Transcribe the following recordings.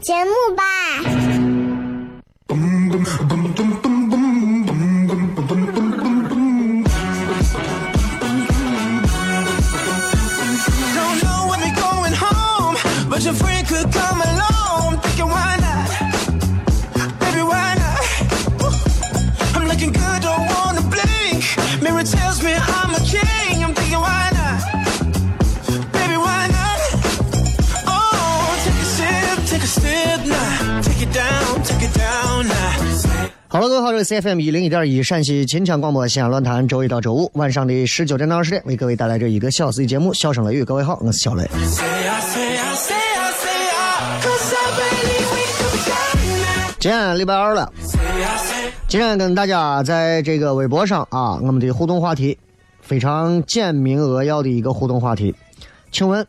节目吧。好了，各位好，这里是 FM 一零一点一陕西秦腔广播西安论坛，周一到周五晚上的十九点到二十点，为各位带来这一个小时的节目《笑声雷雨》。各位好，我是小雷。今天礼拜二了，今天跟大家在这个微博上啊，我们的互动话题非常简明扼要的一个互动话题，请问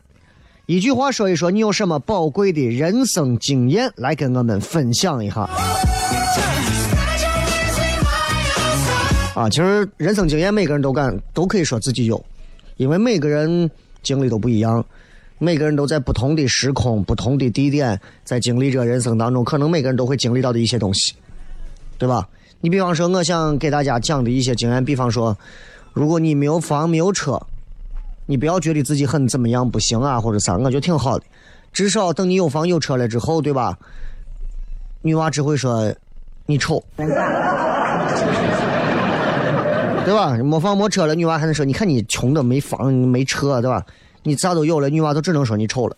一句话说一说你有什么宝贵的人生经验来跟我们分享一下。啊，其实人生经验每个人都敢都可以说自己有，因为每个人经历都不一样，每个人都在不同的时空、不同的地点，在经历着人生当中，可能每个人都会经历到的一些东西，对吧？你比方说，我想给大家讲的一些经验，比方说，如果你没有房没有车，你不要觉得自己很怎么样不行啊，或者啥，我觉得挺好的，至少等你有房有车了之后，对吧？女娃只会说你丑。对吧？没房没车了，女娃还能说：“你看你穷的没房没车，对吧？你啥都有了，女娃都只能说你丑了。”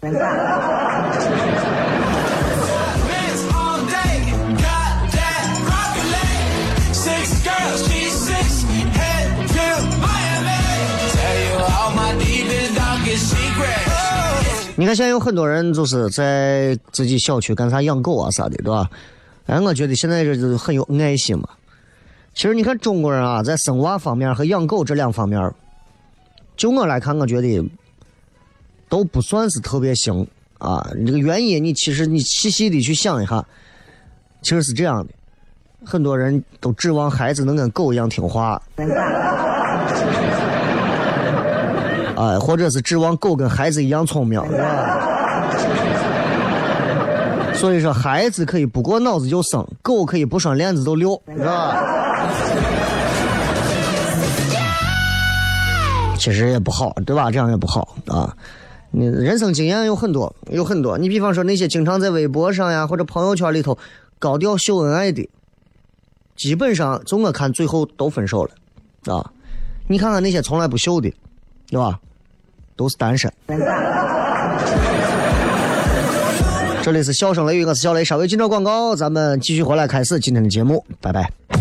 你看，现在有很多人就是在自己小区干啥养狗啊啥的，对吧？哎，我觉得现在这就很有爱心嘛。其实你看中国人啊，在生娃方面和养狗这两方面，就我来看，我觉得都不算是特别行啊。这个原因，你其实你细细的去想一下，其实是这样的：很多人都指望孩子能跟狗一样听话，啊，或者是指望狗跟孩子一样聪明，是吧？所以说，孩子可以不过脑子就生，狗可以不拴链子就溜，是吧？其实也不好，对吧？这样也不好啊。你人生经验有很多，有很多。你比方说那些经常在微博上呀或者朋友圈里头高调秀恩爱的，基本上从我看最后都分手了啊。你看看那些从来不秀的，对吧？都是单身。这里是笑声雷雨，我是小雷。稍微进着广告，咱们继续回来开始今天的节目，拜拜。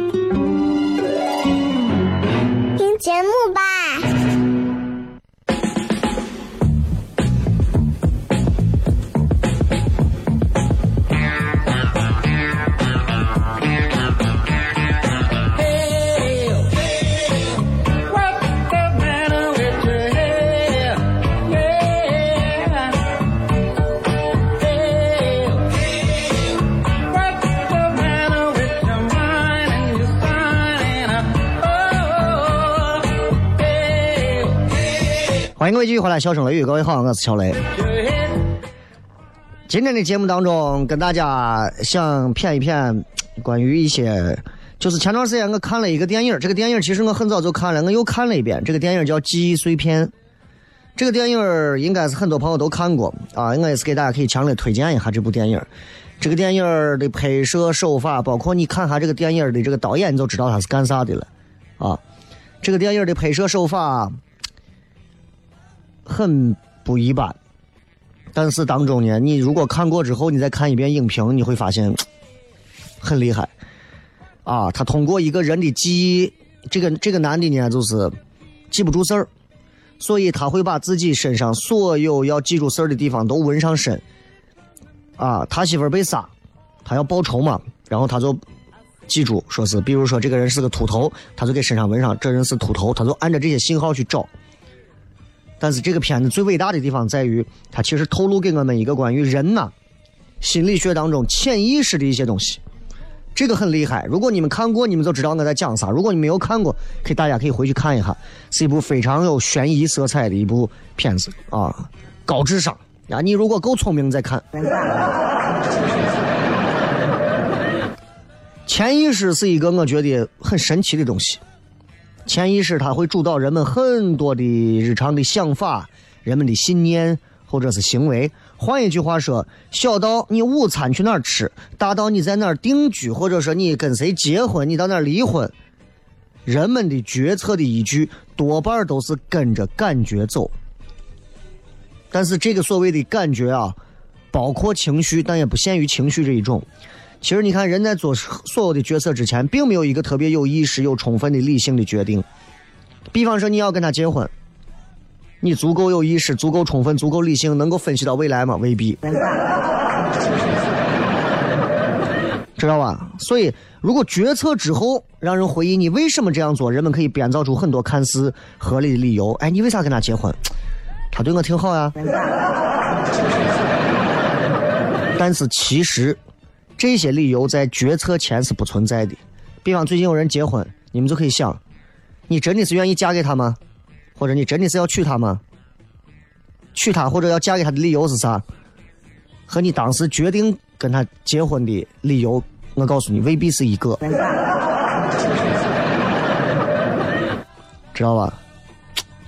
节目吧。欢迎各位继续回来，笑声雷雨，各位好，我是小雷。今天的节目当中，跟大家想谝一谝关于一些，就是前段时间我看了一个电影，这个电影其实我很早就看了，我又看了一遍。这个电影叫《记忆碎片》，这个电影应该是很多朋友都看过啊，我也是给大家可以强烈推荐一下这部电影。这个电影的拍摄手法，包括你看下这个电影的这个导演，你就知道他是干啥的了啊。这个电影的拍摄手法。很不一般，但是当中呢，你如果看过之后，你再看一遍影评，你会发现很厉害啊！他通过一个人的记忆，这个这个男的呢，就是记不住事儿，所以他会把自己身上所有要记住事儿的地方都纹上身啊。他媳妇儿被杀，他要报仇嘛，然后他就记住，说是比如说这个人是个秃头，他就给身上纹上这人是秃头，他就按照这些信号去找。但是这个片子最伟大的地方在于，它其实透露给我们一个关于人呐心理学当中潜意识的一些东西，这个很厉害。如果你们看过，你们就知道我在讲啥；如果你没有看过，可以大家可以回去看一下，是一部非常有悬疑色彩的一部片子啊，高智商啊！你如果够聪明再看。潜意识是一个我觉得很神奇的东西。潜意识它会主导人们很多的日常的想法、人们的信念或者是行为。换一句话说，小到你午餐去哪儿吃，大到你在哪儿定居，或者说你跟谁结婚，你到哪儿离婚，人们的决策的依据多半都是跟着感觉走。但是这个所谓的感觉啊，包括情绪，但也不限于情绪这一种。其实你看，人在做所有的决策之前，并没有一个特别有意识、有充分的理性的决定。比方说，你要跟他结婚，你足够有意识、足够充分、足够理性，能够分析到未来吗？未必，知道吧？所以，如果决策之后让人回忆你为什么这样做，人们可以编造出很多看似合理的理由。哎，你为啥跟他结婚？他对我挺好呀。但是其实。这些理由在决策前是不存在的。比方最近有人结婚，你们就可以想：你真的是愿意嫁给他吗？或者你真的是要娶她吗？娶她或者要嫁给他的理由是啥？和你当时决定跟他结婚的理由，我告诉你未必是一个，知道吧？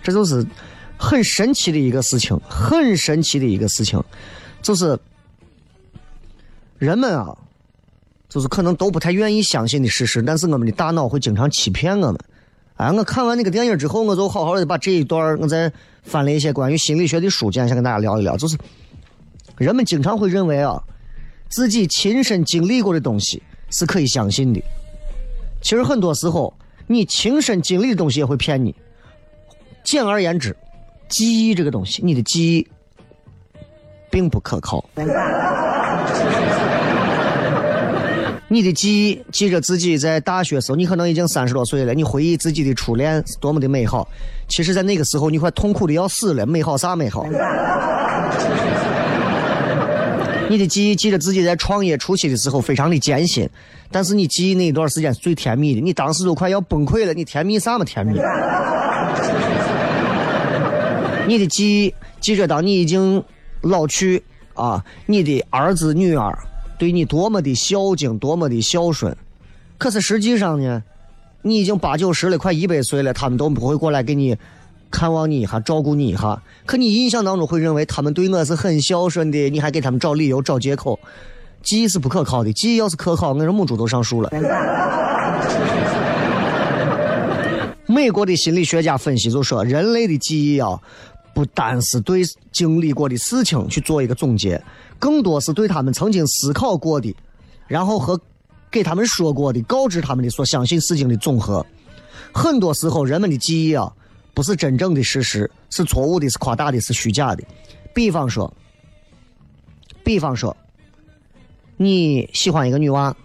这就是很神奇的一个事情，很神奇的一个事情，就是人们啊。就是可能都不太愿意相信的事实，但是我们的大脑会经常欺骗我们。哎，我看完那个电影之后，我就好好的把这一段我再翻了一些关于心理学的书，今天想跟大家聊一聊。就是人们经常会认为啊，自己亲身经历过的东西是可以相信的。其实很多时候，你亲身经历的东西也会骗你。简而言之，记忆这个东西，你的记忆并不可靠。你的记忆记着自己在大学时候，你可能已经三十多岁了，你回忆自己的初恋是多么的美好。其实，在那个时候，你快痛苦的要死了，美好啥美好？你的记忆记着自己在创业初期的时候非常的艰辛，但是你记忆那一段时间是最甜蜜的，你当时都快要崩溃了，你甜蜜啥么甜蜜？你的记忆记着当你已经老去啊，你的儿子女儿。对你多么的孝敬，多么的孝顺，可是实际上呢，你已经八九十了，快一百岁了，他们都不会过来给你看望你一下，照顾你一下。可你印象当中会认为他们对我是很孝顺的，你还给他们找理由、找借口。记忆是不可靠的，记忆要是可靠，我说母猪都上树了。美国的心理学家分析就说，人类的记忆啊，不单是对经历过的事情去做一个总结。更多是对他们曾经思考过的，然后和给他们说过的、告知他们的所相信事情的总和。很多时候，人们的记忆啊，不是真正的事实，是错误的，是夸大的，是虚假的。比方说，比方说，你喜欢一个女娃，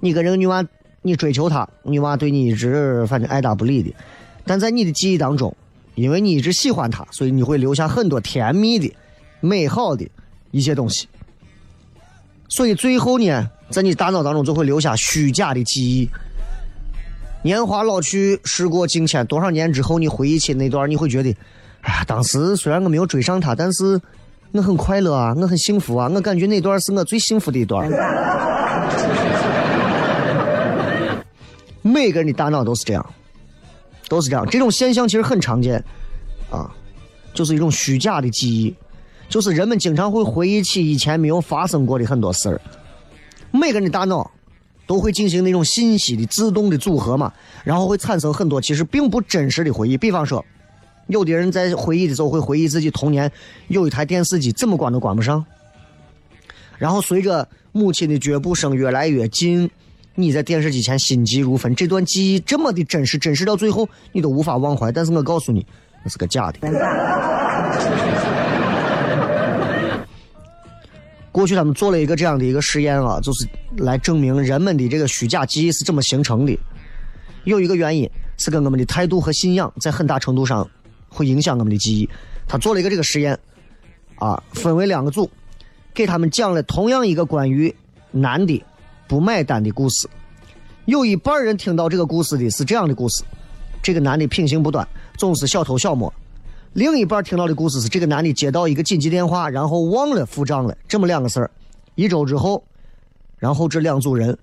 你跟这个女娃，你追求她，女娃对你一直反正爱答不理的，但在你的记忆当中，因为你一直喜欢他，所以你会留下很多甜蜜的、美好的。一些东西，所以最后呢，在你大脑当中就会留下虚假的记忆。年华老去，时过境迁，多少年之后，你回忆起那段，你会觉得，哎呀，当时虽然我没有追上他，但是我很快乐啊，我很幸福啊，我感觉那段是我最幸福的一段。每个人的大脑都是这样，都是这样，这种现象其实很常见，啊，就是一种虚假的记忆。就是人们经常会回忆起以前没有发生过的很多事儿，每个人的大脑都会进行那种信息的自动的组合嘛，然后会产生很多其实并不真实的回忆。比方说，有的人在回忆的时候会回忆自己童年有一台电视机怎么关都关不上，然后随着母亲的脚步声越来越近，你在电视机前心急如焚，这段记忆这么的真实，真实到最后你都无法忘怀。但是我告诉你，那是个假的。过去他们做了一个这样的一个实验啊，就是来证明人们的这个虚假记忆是怎么形成的。有一个原因是跟我们的态度和信仰在很大程度上会影响我们的记忆。他做了一个这个实验，啊，分为两个组，给他们讲了同样一个关于男的不买单的故事。有一半人听到这个故事的是这样的故事：这个男的品行不端，总是小偷小摸。另一半听到的故事是这个男的接到一个紧急电话，然后忘了付账了。这么两个事儿，一周之后，然后这两组人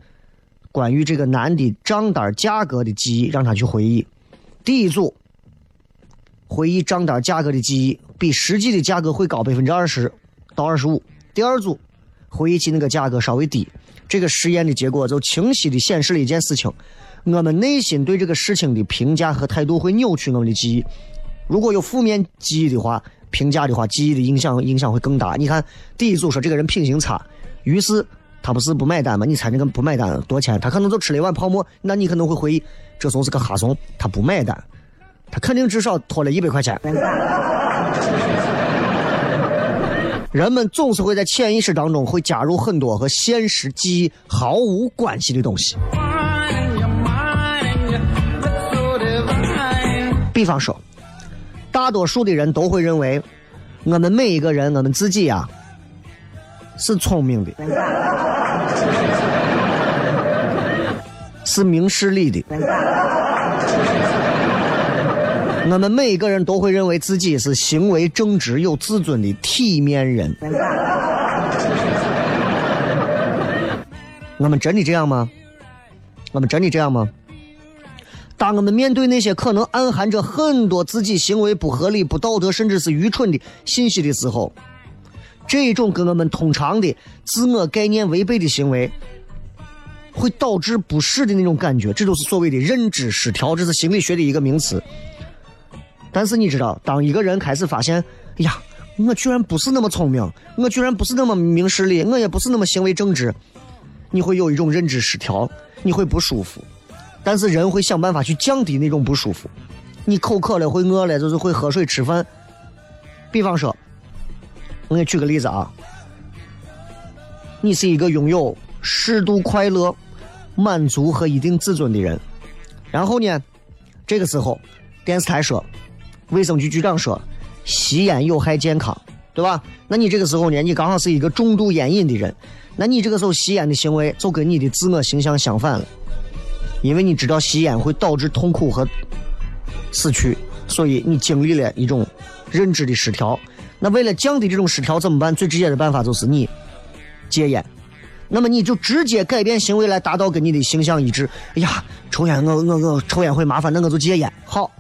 关于这个男的账单价格的记忆让他去回忆。第一组回忆账单价格的记忆比实际的价格会高百分之二十到二十五。第二组回忆起那个价格稍微低。这个实验的结果就清晰的显示了一件事情：我们内心对这个事情的评价和态度会扭曲我们的记忆。如果有负面记忆的话，评价的话，记忆的影响影响会更大。你看，第一组说这个人品行差，于是他不是不买单吗？你猜那个不买单多少钱？他可能就吃了一碗泡沫，那你可能会回忆，这怂是个哈怂，他不买单，他肯定至少拖了一百块钱。人们总是会在潜意识当中会加入很多和现实记忆毫无关系的东西，比方说。大多数的人都会认为，我们每一个人，我们自己呀，是聪明的，是明事理的。我们每一个人都会认为自己是行为正直、有自尊的体面人。我们真的这样吗？我们真的这样吗？当我们面对那些可能暗含着很多自己行为不合理、不道德，甚至是愚蠢的信息的时候，这种跟我们通常的自我概念违背的行为，会导致不适的那种感觉，这就是所谓的认知失调，这是心理学的一个名词。但是你知道，当一个人开始发现，哎呀，我居然不是那么聪明，我居然不是那么明事理，我也不是那么行为正直，你会有一种认知失调，你会不舒服。但是人会想办法去降低那种不舒服。你口渴了，会饿了，就是会喝水吃饭。比方说，我给你举个例子啊，你是一个拥有适度快乐、满足和一定自尊的人。然后呢，这个时候电视台说，卫生局局长说，吸烟有害健康，对吧？那你这个时候呢，你刚好是一个重度烟瘾的人，那你这个时候吸烟的行为就跟你的自我形象相反了，因为你知道吸烟会导致痛苦和死去，所以你经历了一种认知的失调。那为了降低这种失调怎么办？最直接的办法就是你戒烟。那么你就直接改变行为来达到跟你的形象一致。哎呀，抽烟我我我抽烟会麻烦，那我就戒烟。好，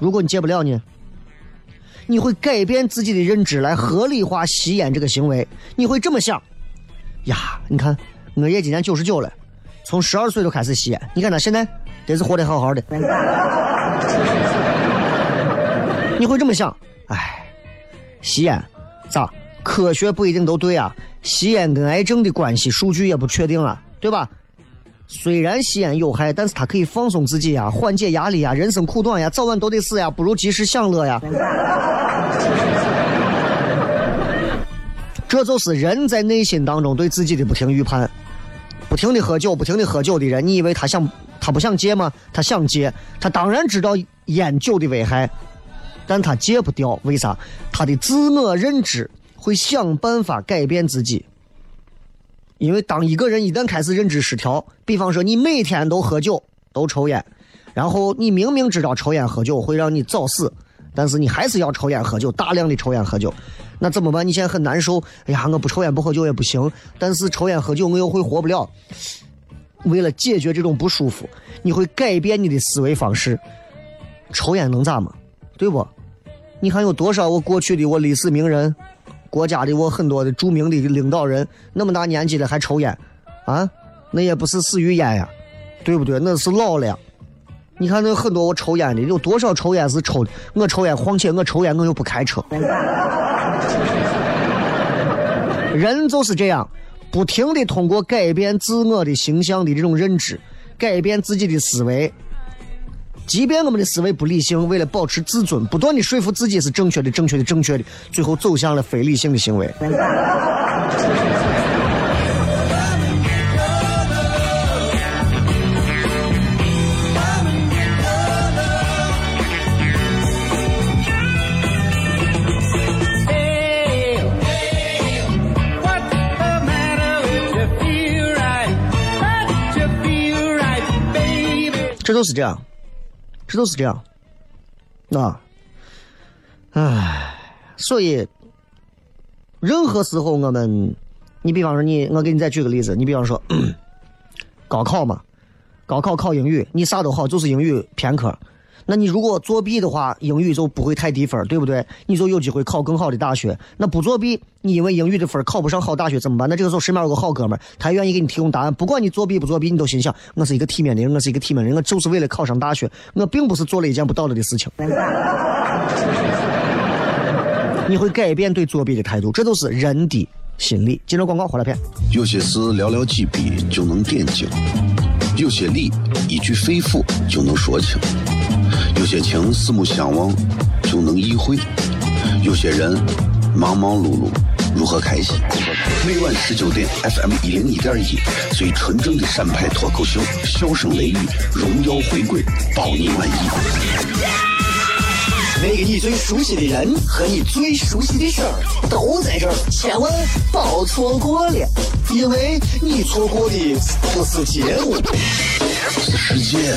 如果你戒不了呢？你会改变自己的认知来合理化吸烟这个行为。你会这么想：呀，你看我爷今年九十九了，从十二岁就开始吸烟，你看他现在得是活得好好的。你会这么想：哎，吸烟咋？科学不一定都对啊。吸烟跟癌症的关系数据也不确定啊，对吧？虽然吸烟有害，但是它可以放松自己呀，缓解压力呀。人生苦短呀，早晚都得死呀，不如及时享乐呀。这就是人在内心当中对自己的不停预判。不停的喝酒，不停的喝酒的人，你以为他想他不想戒吗？他想戒，他当然知道烟酒的危害，但他戒不掉。为啥？他的自我认知。会想办法改变自己，因为当一个人一旦开始认知失调，比方说你每天都喝酒、都抽烟，然后你明明知道抽烟喝酒会让你早死，但是你还是要抽烟喝酒，大量的抽烟喝酒，那怎么办？你现在很难受。哎呀，我不抽烟不喝酒也不行，但是抽烟喝酒我又会活不了。为了解决这种不舒服，你会改变你的思维方式。抽烟能咋嘛？对不？你看有多少我过去的我历史名人。国家的我很多的著名的领导人，那么大年纪了还抽烟，啊，那也不是死于烟呀，对不对？那是老了。你看那很多我抽烟的，有多少抽烟是抽的？我抽烟，况且我抽烟我又不开车。人就是这样，不停的通过改变自我的形象的这种认知，改变自己的思维。即便我们的思维不理性，为了保持自尊，不断的说服自己是正确的、正确的、正确的，最后走向了非理性的行为。这都是这样。这都是这样，啊，唉，所以任何时候我们，你比方说你，我给你再举个例子，你比方说 高考嘛，高考考英语，你啥都好，就是英语偏科。那你如果作弊的话，英语就不会太低分，对不对？你就有机会考更好的大学。那不作弊，你因为英语的分考不上好大学怎么办？那这个时候身边有个好哥们儿，他愿意给你提供答案。不管你作弊不作弊，你都心想：我是一个体面的人，我是一个体面的人，我就是为了考上大学，我并不是做了一件不道德的事情。你会改变对作弊的态度，这都是人的心理。接着广告，回来片。有些事寥寥几笔就能点睛，有些理一句肺腑就能说清。有些情四目相望就能意会，有些人忙忙碌碌如何开心？每晚十九点，FM 一零一点一，最纯正的陕派脱口秀，笑声雷雨，荣耀回归，包你满意。那个你最熟悉的人和你最熟悉的事儿都在这儿，千万别错过了，因为你错过的不是节目，是世界。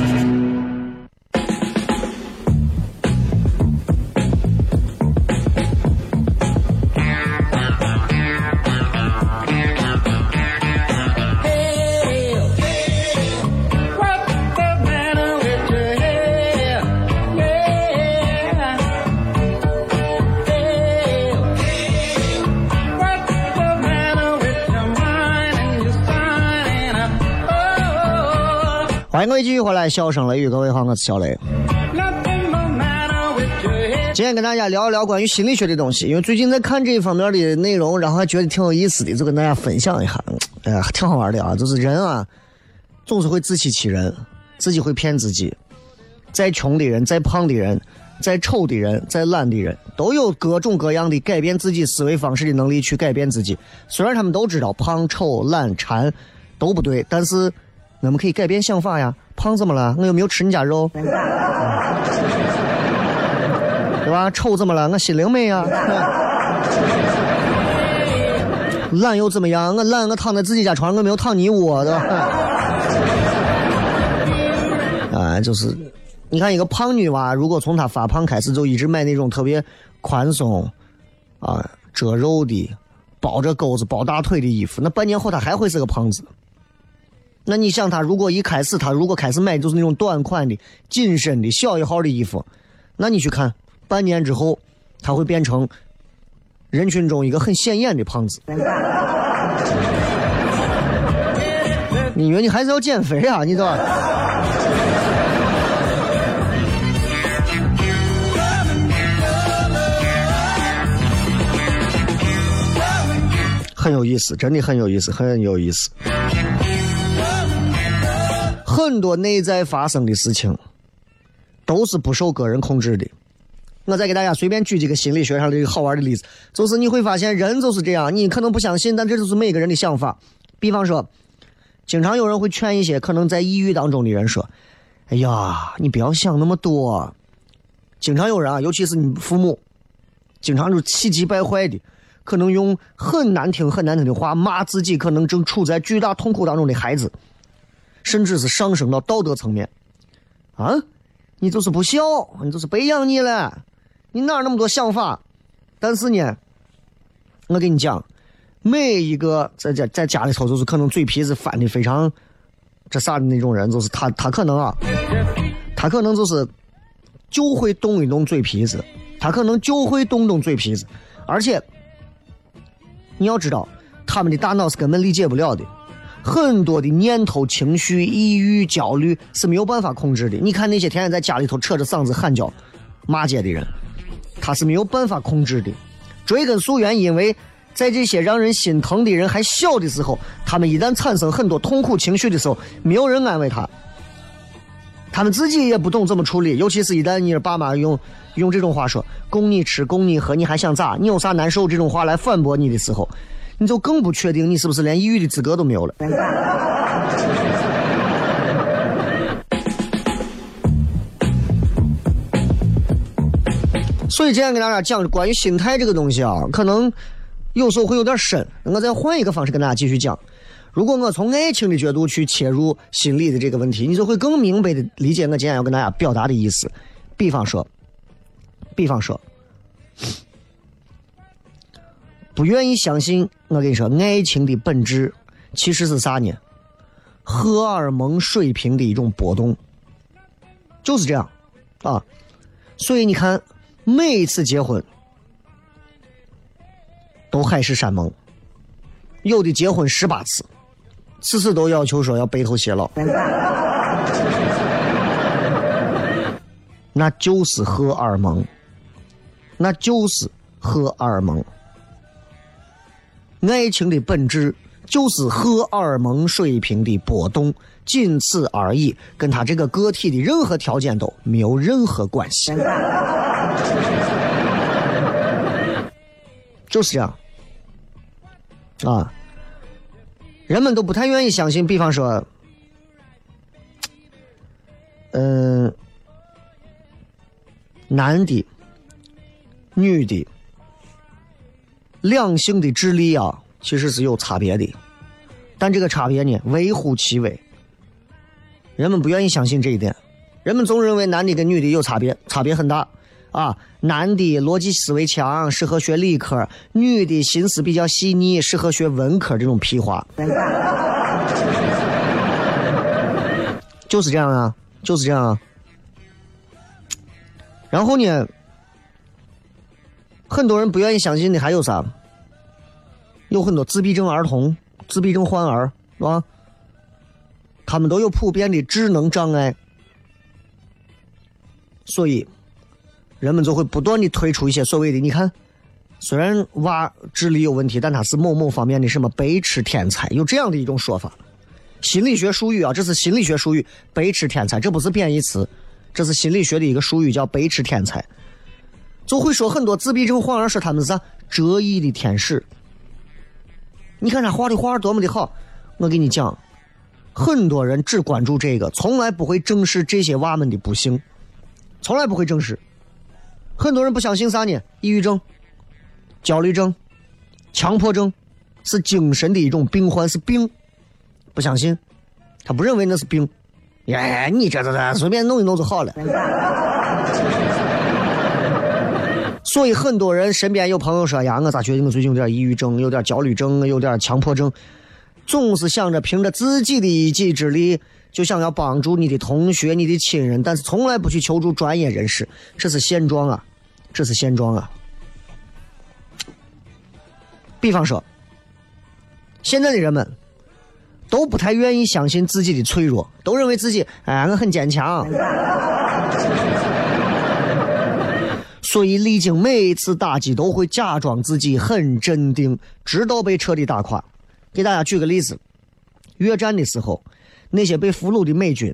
欢迎各位继续回来，笑声雷雨，各位好，我是小雷。今天跟大家聊一聊关于心理学的东西，因为最近在看这一方面的内容，然后还觉得挺有意思的，就跟大家分享一下。哎呀，挺好玩的啊！就是人啊，总是会自欺欺人，自己会骗自己。再穷的人，再胖的人，再丑的人，再懒的人，都有各种各样的改变自己思维方式的能力去改变自己。虽然他们都知道胖、丑、懒、馋都不对，但是。我们可以改变想法呀，胖怎么了？我又没有吃你家肉，对吧？丑怎么了？我心灵美呀。懒又怎么样？我懒，我躺在自己家床上，我没有躺你窝，对吧？啊，就是，你看一个胖女娃，如果从她发胖开始就一直买那种特别宽松啊遮肉的、包着沟子、包大腿的衣服，那半年后她还会是个胖子。那你想，他如果一开始他如果开始买就是那种短款的、紧身的小一号的衣服，那你去看，半年之后他会变成人群中一个很显眼的胖子。你以为你还是要减肥啊？你知道？很有意思，真的很有意思，很有意思。很多内在发生的事情，都是不受个人控制的。我再给大家随便举几个心理学上的一个好玩的例子，就是你会发现人就是这样，你可能不相信，但这就是每个人的想法。比方说，经常有人会劝一些可能在抑郁当中的人说：“哎呀，你不要想那么多。”经常有人啊，尤其是你父母，经常就气急败坏的，可能用很难听、很难听的话骂自己可能正处在巨大痛苦当中的孩子。甚至是上升到道德层面，啊，你就是不孝，你就是白养你了，你哪那么多想法？但是呢，我跟你讲，每一个在家在家里头就是可能嘴皮子翻的非常这啥的那种人，就是他他可能啊，他可能就是就会动一动嘴皮子，他可能就会动动嘴皮子，而且你要知道，他们的大脑是根本理解不了的。很多的念头、情绪、抑郁、焦虑是没有办法控制的。你看那些天天在家里头扯着嗓子喊叫、骂街的人，他是没有办法控制的。追根溯源，因为在这些让人心疼的人还小的时候，他们一旦产生很多痛苦情绪的时候，没有人安慰他，他们自己也不懂怎么处理。尤其是一旦你爸妈用用这种话说“供你吃，供你喝，你还想咋？你有啥难受？”这种话来反驳你的时候。你就更不确定你是不是连抑郁的资格都没有了。所以今天跟大家讲关于心态这个东西啊，可能有时候会有点深。我再换一个方式跟大家继续讲。如果我从爱情的角度去切入心理的这个问题，你就会更明白的理解我今天要跟大家表达的意思。比方说，比方说。不愿意相信，我跟你说，爱情的本质其实是啥呢？荷尔蒙水平的一种波动，就是这样啊。所以你看，每一次结婚都海誓山盟，有的结婚十八次，次次都要求说要白头偕老，那就是荷尔蒙，那就是荷尔蒙。爱情的本质就是荷尔蒙水平的波动，仅此而已，跟他这个个体的任何条件都没有任何关系。就是这样，啊，人们都不太愿意相信。比方说，嗯，男的、女的。两性的智力啊，其实是有差别的，但这个差别呢微乎其微。人们不愿意相信这一点，人们总认为男的跟女的有差别，差别很大啊。男的逻辑思维强，适合学理科；女的心思比较细腻，适合学文科。这种屁话，就是这样啊，就是这样啊。然后呢？很多人不愿意相信的还有啥？有很多自闭症儿童、自闭症患儿，是吧？他们都有普遍的智能障碍，所以人们就会不断的推出一些所谓的，你看，虽然娃智力有问题，但他是某某方面的什么白痴天才，有这样的一种说法。心理学术语啊，这是心理学术语，白痴天才，这不是贬义词，这是心理学的一个术语，叫白痴天才。就会说很多自闭症患儿说他们是啥折翼的天使。你看他画的画多么的好，我给你讲，很多人只关注这个，从来不会正视这些娃们的不幸，从来不会正视。很多人不相信啥呢？抑郁症、焦虑症、强迫症是精神的一种病患，是病。不相信，他不认为那是病。哎，你这这这随便弄一弄就好了。所以很多人身边有朋友说呀，我咋觉得我最近有点抑郁症，有点焦虑症，有点强迫症，总是想着凭着自己的一己之力就想要帮助你的同学、你的亲人，但是从来不去求助专业人士，这是现状啊，这是现状啊。比方说，现在的人们。都不太愿意相信自己的脆弱，都认为自己哎，我很坚强。所以历经每一次打击，都会假装自己很镇定，直到被彻底打垮。给大家举个例子：越战的时候，那些被俘虏的美军，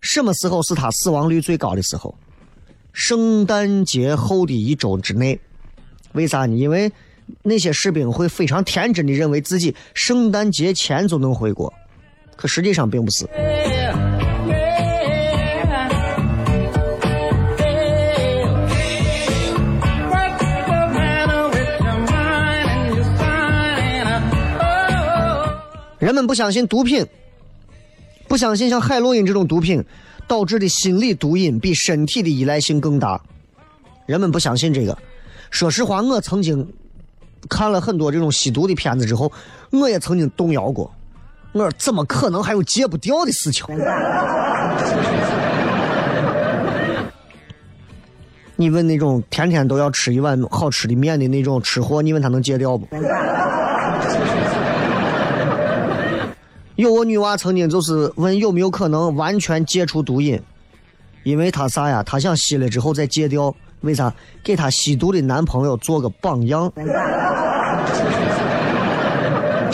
什么时候是他死亡率最高的时候？圣诞节后的一周之内。为啥呢？因为。那些士兵会非常天真的认为自己圣诞节前就能回国，可实际上并不是。人们不相信毒品，不相信像海洛因这种毒品导致的心理毒瘾比身体的依赖性更大。人们不相信这个。说实话，我曾经。看了很多这种吸毒的片子之后，我也曾经动摇过。我说怎么可能还有戒不掉的事情？你问那种天天都要吃一碗好吃的面的那种吃货，你问他能戒掉不？有个女娃曾经就是问有没有可能完全戒除毒瘾，因为她啥呀？她想吸了之后再戒掉。为啥给她吸毒的男朋友做个榜样？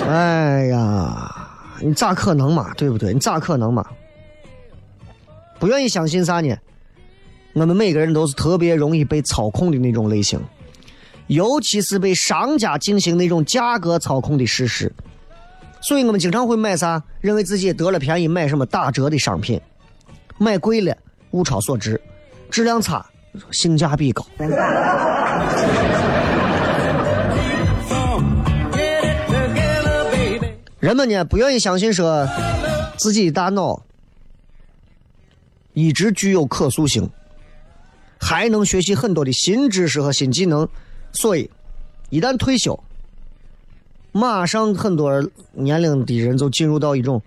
哎呀，你咋可能嘛？对不对？你咋可能嘛？不愿意相信啥呢？我们每个人都是特别容易被操控的那种类型，尤其是被商家进行那种价格操控的事实。所以我们经常会买啥？认为自己得了便宜，买什么打折的商品，买贵了物超所值，质量差。性价比高。人们呢不愿意相信说自己的大脑一直具有可塑性，还能学习很多的新知识和新技能，所以一旦退休，马上很多年龄的人就进入到一种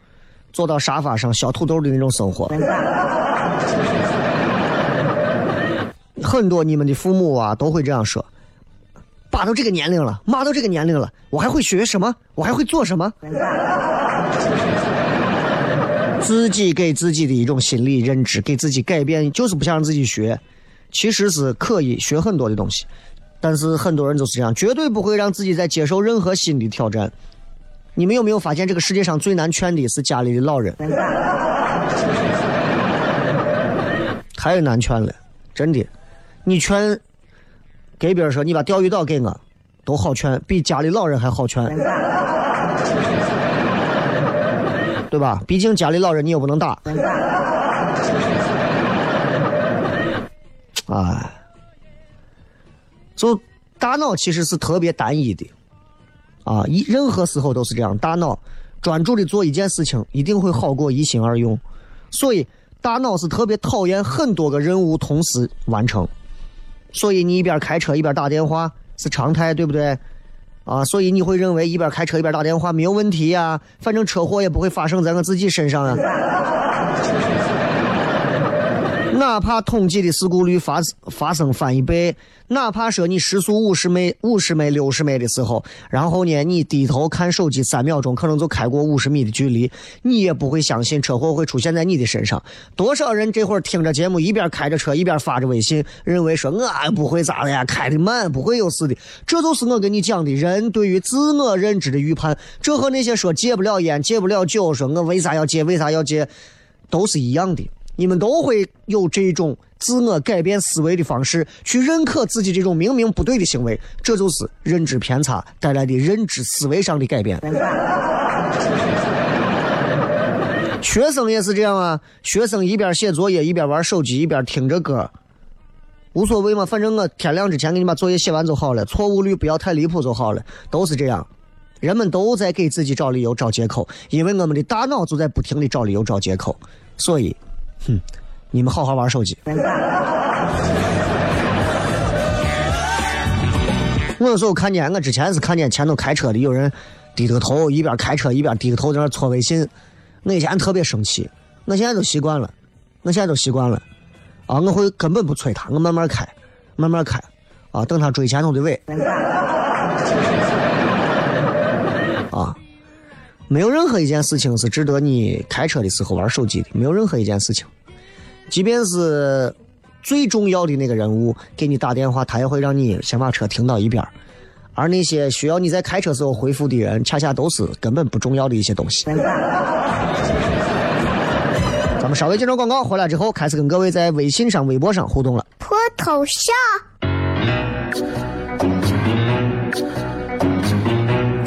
坐到沙发上削土豆的那种生活。很多你们的父母啊都会这样说：“爸都这个年龄了，妈都这个年龄了，我还会学什么？我还会做什么？”自己给自己的一种心理认知，给自己改变，就是不想让自己学。其实是可以学很多的东西，但是很多人就是这样，绝对不会让自己再接受任何新的挑战。你们有没有发现，这个世界上最难劝的是家里的老人？太难劝了，真的。你劝给别人说，你把钓鱼岛给我，都好劝，比家里老人还好劝，对吧？毕竟家里老人你又不能打。哎，就大脑其实是特别单一的，啊，一任何时候都是这样，大脑专注的做一件事情，一定会好过一心二用，所以大脑是特别讨厌很多个任务同时完成。所以你一边开车一边打电话是常态，对不对？啊，所以你会认为一边开车一边打电话没有问题呀，反正车祸也不会发生在我自己身上啊。哪怕统计的事故率发发生翻一倍，哪怕说你时速五十迈、五十迈、六十迈的时候，然后呢，你低头看手机三秒钟，可能就开过五十米的距离，你也不会相信车祸会出现在你的身上。多少人这会儿听着节目，一边开着车一边发着微信，认为说我不会咋的呀，开的慢不会有事的。这就是我跟你讲的人对于自我认知的预判。这和那些说戒不了烟、戒不了酒，说我为啥要戒、为啥要戒，都是一样的。你们都会有这种自我改变思维的方式，去认可自己这种明明不对的行为，这就是认知偏差带来的认知思维上的改变。学生也是这样啊，学生一边写作业一边玩手机一边听着歌，无所谓嘛，反正我天亮之前给你把作业写完就好了，错误率不要太离谱就好了，都是这样。人们都在给自己找理由、找借口，因为我们的大脑就在不停的找理由、找借口，所以。哼，你们好好玩手机。我有时候看见，我之前是看见前头开车的有人低着头，一边开车一边低着头在那搓微信。我以前特别生气，我现在都习惯了，我现在都习惯了。啊，我会根本不催他，我慢慢开，慢慢开，啊，等他追前头的尾。没有任何一件事情是值得你开车的时候玩手机的，没有任何一件事情，即便是最重要的那个人物给你打电话，他也会让你先把车停到一边而那些需要你在开车时候回复的人，恰恰都是根本不重要的一些东西。咱们稍微接着广告，回来之后开始跟各位在微信上、微博上互动了。脱头像。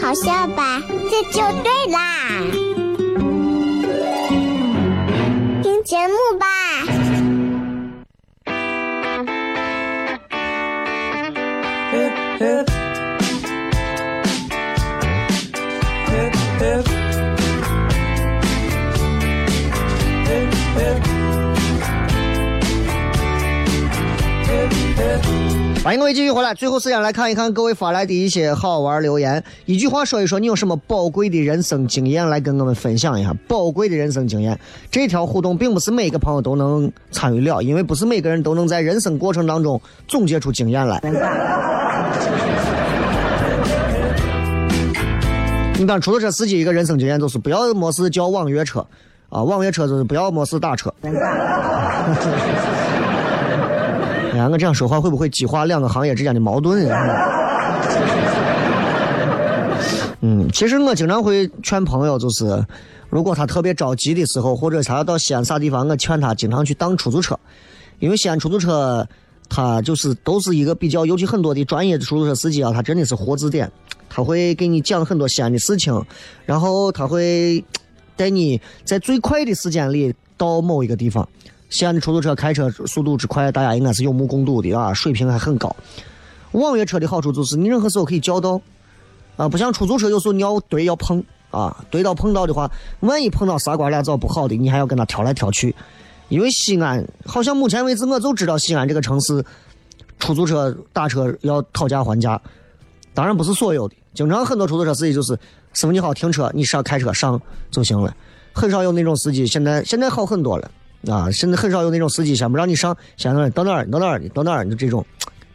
好笑吧？这就对啦，听节目吧。欢迎各位继续回来，最后时间来看一看各位发来的一些好玩留言。一句话说一说，你有什么宝贵的人生经验来跟我们分享一下？宝贵的人生经验，这条互动并不是每个朋友都能参与了，因为不是每个人都能在人生过程当中总结出经验来。你看，出租车司机一个人生经验就是不要没事叫网约车，啊，网约车就是不要没事打车。哎，我这样说话会不会激化两个行业之间的矛盾？嗯，其实我经常会劝朋友，就是如果他特别着急的时候，或者他要到西安啥地方，我劝他经常去当出租车，因为西安出租车，他就是都是一个比较，尤其很多的专业的出租车司机啊，他真的是活字典，他会给你讲很多西安的事情，然后他会带你在最快的时间里到某一个地方。西安的出租车开车速度之快，大家应该是有目共睹的啊，水平还很高。网约车的好处就是你任何时候可以叫到，啊，不像出租车有时候你要对要碰啊，对到碰到的话，万一碰到仨瓜俩枣不好的，你还要跟他挑来挑去。因为西安好像目前为止我就知道西安这个城市，出租车打车要讨价还价，当然不是所有的，经常很多出租车司机就是师傅你好停车，你上开车上 就行了，很少有那种司机，现在现在好很多了。啊，现在很少有那种司机先不让你上，先到哪儿到哪儿到哪儿到哪儿就这种，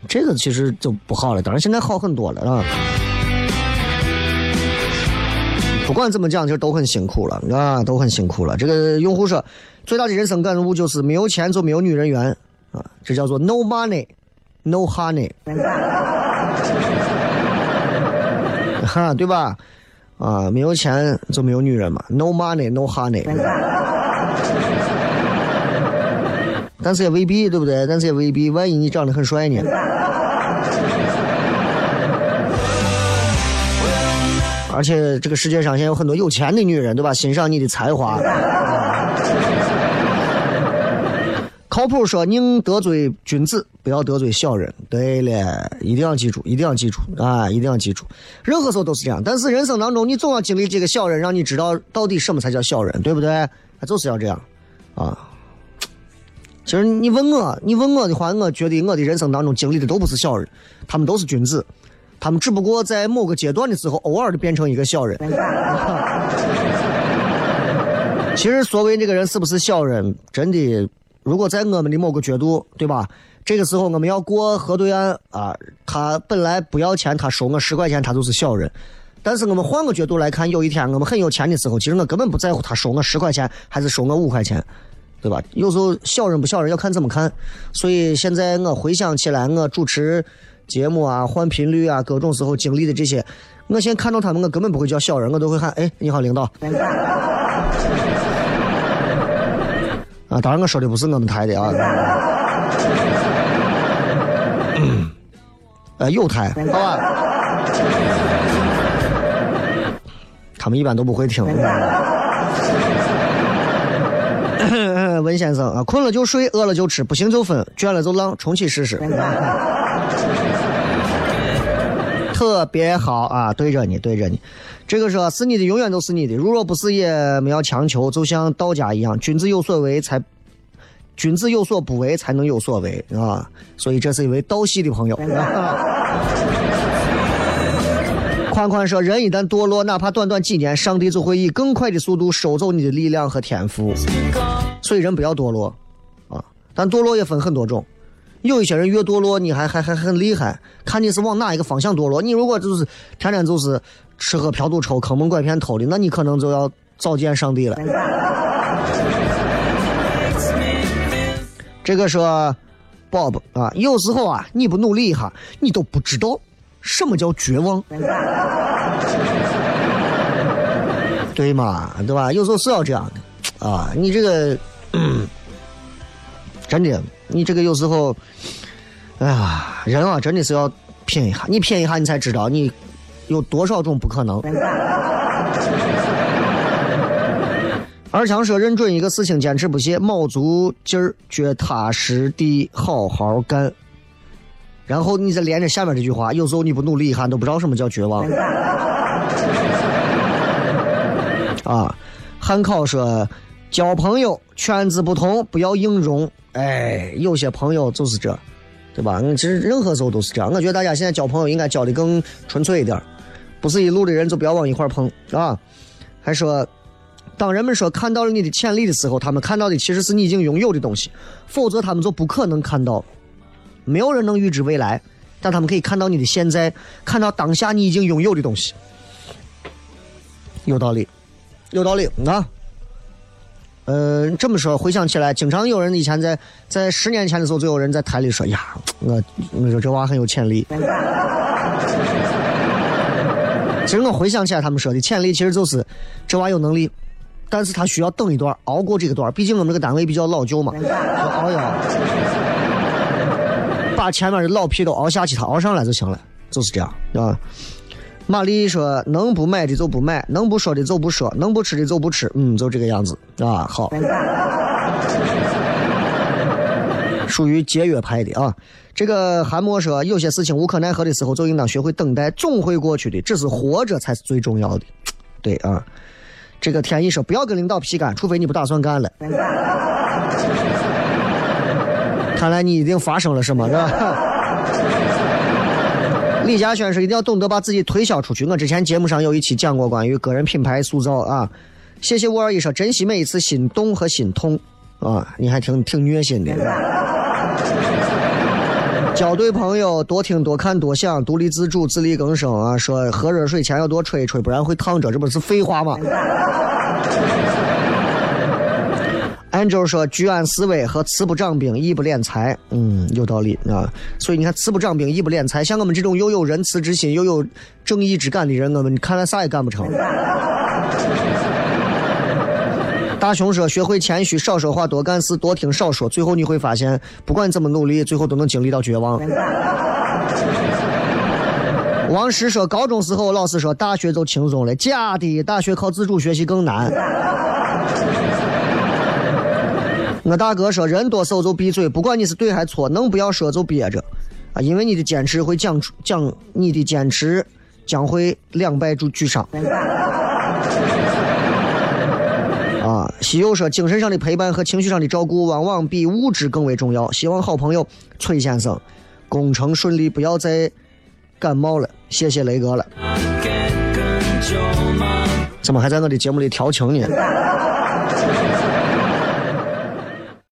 这个其实就不好了。当然现在好很多了啊。不管怎么讲，就都很辛苦了啊，都很辛苦了。这个用户说，最大的人生感悟就是没有钱就没有女人缘啊，这叫做 no money no honey，哈，对吧？啊，没有钱就没有女人嘛，no money no honey。但是也未必，对不对？但是也未必，万一你长得很帅呢？而且这个世界上现在有很多有钱的女人，对吧？欣赏你的才华。靠谱说宁得罪君子，不要得罪小人。对了，一定要记住，一定要记住啊，一定要记住。任何时候都是这样，但是人生当中你总要经历这个小人，让你知道到底什么才叫小人，对不对？他就是要这样啊。其实你问我，你问我的话，我觉得我的人生当中经历的都不是小人，他们都是君子，他们只不过在某个阶段的时候，偶尔的变成一个小人。其实所谓这个人是不是小人，真的，如果在我们的某个角度，对吧？这个时候我们要过河对岸啊，他本来不要钱，他收我十块钱，他就是小人。但是我们换个角度来看，有一天我们很有钱的时候，其实我根本不在乎他收我十块钱还是收我五块钱，对吧？有时候小人不小人要看怎么看。所以现在我回想起来，我主持节目啊、换频率啊、各种时候经历的这些，我现在看到他们，我根本不会叫小人，我都会喊：“哎，你好，领导。”啊，当然我说的不是我们台的啊。呃，有台，好吧。他们一般都不会听。文先生啊，困了就睡，饿了就吃，不行就分，倦了就浪，重启试试。特别好啊，对着你，对着你。这个说是你的，永远都是你的。如若不是，也没要强求。就像道家一样，君子有所为才，君子有所不为才能有所为啊。所以这是一位道系的朋友。宽宽说：“人一旦堕落，哪怕短短几年，上帝就会以更快的速度收走你的力量和天赋。所以人不要堕落，啊！但堕落也分很多种。有一些人越堕落，你还还还很厉害，看你是往哪一个方向堕落。你如果就是天天就是吃喝嫖赌抽、坑蒙拐骗偷的，那你可能就要早见上帝了。这个说 Bob 啊，有时候啊，你不努力一下，你都不知道。”什么叫绝望？对嘛，对吧？有时候是要这样的啊！你这个，真的，你这个有时候，哎呀，人啊，真的是要拼一下。你拼一下，你才知道你有多少种不可能。二强说：“认准一个事情，坚持不懈，卯足劲儿，脚踏实地，好好干。”然后你再连着下面这句话，有时候你不努力一下都不知道什么叫绝望。啊，汉考说，交朋友圈子不同不要硬融。哎，有些朋友就是这，对吧？其实任何时候都是这样。我觉得大家现在交朋友应该交的更纯粹一点，不是一路的人就不要往一块碰啊。还说，当人们说看到了你的潜力的时候，他们看到的其实是你已经拥有的东西，否则他们就不可能看到。没有人能预知未来，但他们可以看到你的现在，看到当下你已经拥有的东西。有道理，有道理啊。嗯，这么说回想起来，经常有人以前在在十年前的时候，就有人在台里说：“呀，我我说这娃很有潜力。”其实我回想起来，他们说的潜力其实就是这娃有能力，但是他需要等一段，熬过这个段。毕竟我们这个单位比较老旧嘛，熬一熬。把前面的老皮都熬下去，他熬上来就行了，就是这样啊。玛丽说：“能不买的就不买，能不说的就不说，能不吃的就不吃，嗯，就这个样子啊。”好，属于节约派的啊。这个韩墨说：“有些事情无可奈何的时候，就应当学会等待，总会过去的。只是活着才是最重要的。”对啊。这个天意说：“不要跟领导皮干，除非你不打算干了。”看来你一定发生了什么，是吧？李嘉轩说：“一定要懂得把自己推销出去。”我之前节目上有一期讲过关于个人品牌塑造啊。谢谢五二一说：“珍惜每一次心动和心痛啊！”你还挺挺虐心的。交对朋友，多听多看多想，独立自主，自力更生啊！说喝热水前要多吹一吹，不然会烫着，这不是废话吗？就是说，居安思危和慈不掌兵，义不敛财，嗯，有道理啊。所以你看，慈不掌兵，义不敛财，像我们这种又有仁慈之心又有正义之感的人，我们看来啥也干不成。大雄说：“学会谦虚，少说话，多干事，多听少说，最后你会发现，不管怎么努力，最后都能经历到绝望。”王石说：“高中时候老师说，大学就轻松了，假的，大学靠自主学习更难。”我大哥说：“人多手就闭嘴，不管你是对还是错，能不要说就憋着，啊，因为你的坚持会讲出讲你的坚持将会两败俱俱伤。”啊，西柚说：“精神上的陪伴和情绪上的照顾，往往比物质更为重要。”希望好朋友崔先生工程顺利，不要再感冒了。谢谢雷哥了。怎么还在我的节目里调情呢？